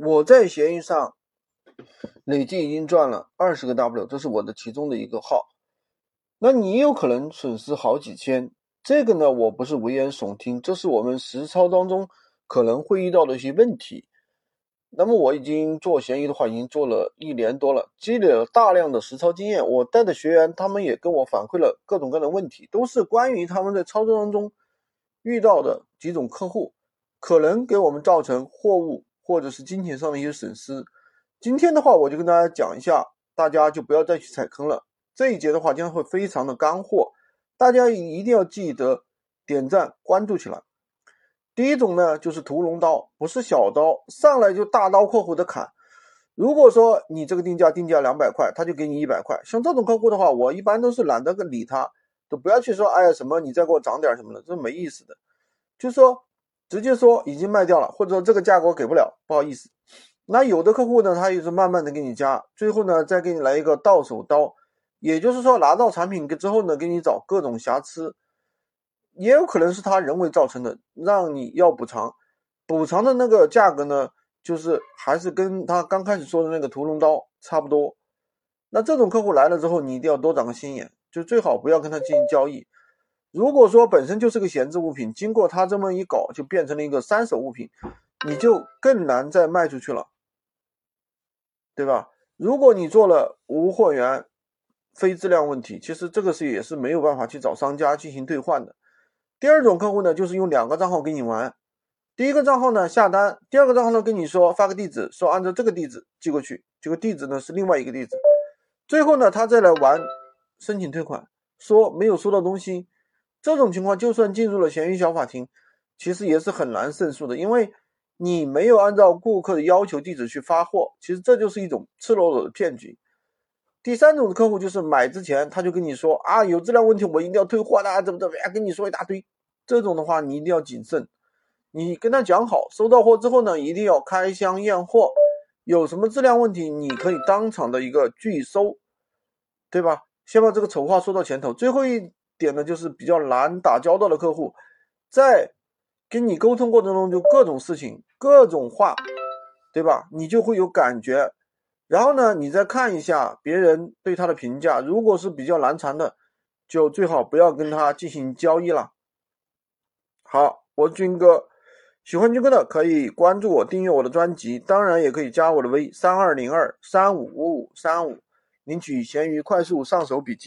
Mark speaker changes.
Speaker 1: 我在闲鱼上累计已经赚了二十个 W，这是我的其中的一个号。那你有可能损失好几千，这个呢，我不是危言耸听，这是我们实操当中可能会遇到的一些问题。那么我已经做闲鱼的话，已经做了一年多了，积累了大量的实操经验。我带的学员，他们也跟我反馈了各种各样的问题，都是关于他们在操作当中遇到的几种客户，可能给我们造成货物或者是金钱上的一些损失。今天的话，我就跟大家讲一下，大家就不要再去踩坑了。这一节的话将会非常的干货，大家一定要记得点赞关注起来。第一种呢，就是屠龙刀，不是小刀，上来就大刀阔斧的砍。如果说你这个定价定价两百块，他就给你一百块。像这种客户的话，我一般都是懒得理他，都不要去说，哎呀什么，你再给我涨点什么的，这没意思的。就说直接说已经卖掉了，或者说这个价格给不了，不好意思。那有的客户呢，他也是慢慢的给你加，最后呢再给你来一个到手刀，也就是说拿到产品之后呢，给你找各种瑕疵。也有可能是他人为造成的，让你要补偿，补偿的那个价格呢，就是还是跟他刚开始说的那个屠龙刀差不多。那这种客户来了之后，你一定要多长个心眼，就最好不要跟他进行交易。如果说本身就是个闲置物品，经过他这么一搞，就变成了一个三手物品，你就更难再卖出去了，对吧？如果你做了无货源、非质量问题，其实这个是也是没有办法去找商家进行兑换的。第二种客户呢，就是用两个账号给你玩，第一个账号呢下单，第二个账号呢跟你说发个地址，说按照这个地址寄过去，这个地址呢是另外一个地址，最后呢他再来玩申请退款，说没有收到东西，这种情况就算进入了闲鱼小法庭，其实也是很难胜诉的，因为你没有按照顾客的要求地址去发货，其实这就是一种赤裸裸的骗局。第三种客户就是买之前他就跟你说啊有质量问题我一定要退货的怎么怎么样跟你说一大堆，这种的话你一定要谨慎，你跟他讲好收到货之后呢一定要开箱验货，有什么质量问题你可以当场的一个拒收，对吧？先把这个丑话说到前头。最后一点呢就是比较难打交道的客户，在跟你沟通过程中就各种事情各种话，对吧？你就会有感觉。然后呢，你再看一下别人对他的评价，如果是比较难缠的，就最好不要跟他进行交易了。好，我是军哥，喜欢军哥的可以关注我，订阅我的专辑，当然也可以加我的微三二零二三五五五三五，领取闲鱼快速上手笔记。